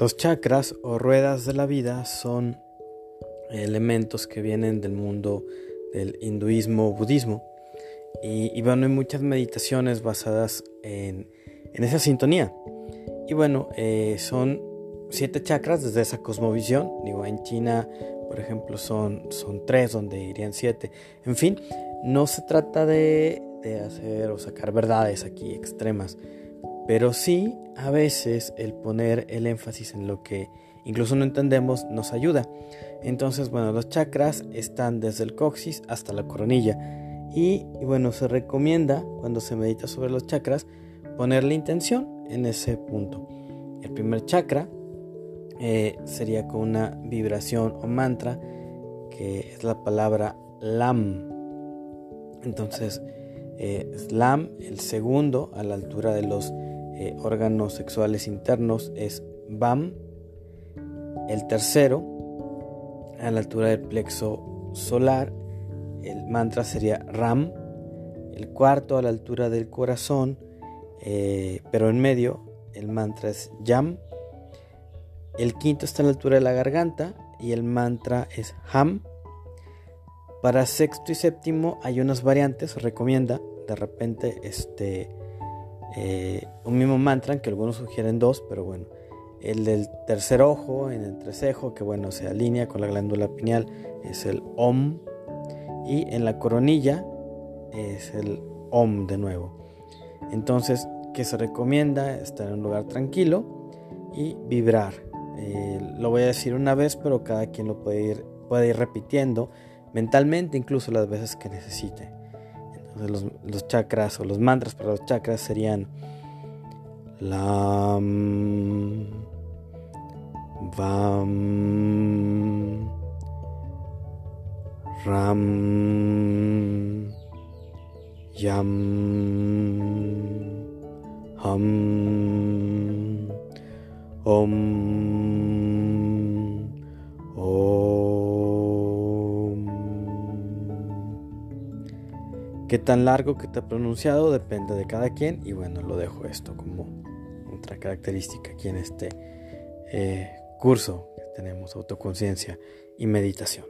Los chakras o ruedas de la vida son elementos que vienen del mundo del hinduismo, budismo. Y, bueno, hay muchas meditaciones basadas en, esa sintonía. Y bueno, eh, son siete chakras desde esa cosmovisión. Digo, en China, por ejemplo, son, tres, donde irían siete. En fin, no se trata de, de hacer o sacar verdades aquí extremas pero sí, a veces el poner el énfasis en lo que incluso no entendemos nos ayuda. Entonces, bueno, los chakras están desde el coxis hasta la coronilla. Y, bueno, se recomienda cuando se medita sobre los chakras poner la intención en ese punto. El primer chakra eh, sería con una vibración o mantra que es la palabra LAM. Entonces, eh, LAM, el segundo a la altura de los eh, órganos sexuales internos es BAM. El tercero, a la altura del plexo solar, el mantra sería RAM. El cuarto, a la altura del corazón, eh, pero en medio, el mantra es YAM. El quinto está a la altura de la garganta y el mantra es HAM. Para sexto y séptimo hay unas variantes, recomienda de repente este eh, un mismo mantra, que algunos sugieren dos, pero bueno, el del tercer ojo, en el trecejo, que bueno, se alinea con la glándula pineal, es el OM, y en la coronilla es el OM de nuevo. Entonces, que se recomienda estar en un lugar tranquilo y vibrar. Eh, lo voy a decir una vez, pero cada quien lo puede ir, puede ir repitiendo mentalmente, incluso las veces que necesite los, chakras o los mantras para los chakras serían Lam, Vam, Ram, Yam, Ham, Om. Qué tan largo que te ha pronunciado depende de cada quien y bueno, lo dejo esto como otra característica aquí en este eh, curso que tenemos autoconciencia y meditación.